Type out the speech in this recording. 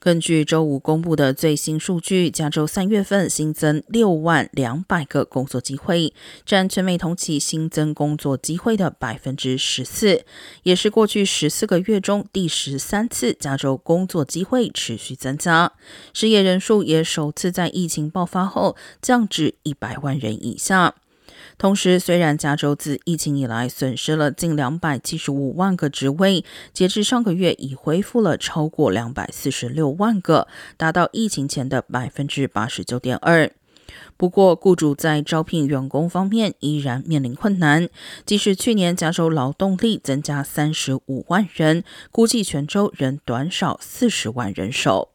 根据周五公布的最新数据，加州三月份新增六万两百个工作机会，占全美同期新增工作机会的百分之十四，也是过去十四个月中第十三次加州工作机会持续增加。失业人数也首次在疫情爆发后降至一百万人以下。同时，虽然加州自疫情以来损失了近两百七十五万个职位，截至上个月已恢复了超过两百四十六万个，达到疫情前的百分之八十九点二。不过，雇主在招聘员工方面依然面临困难。即使去年加州劳动力增加三十五万人，估计全州仍短少四十万人手。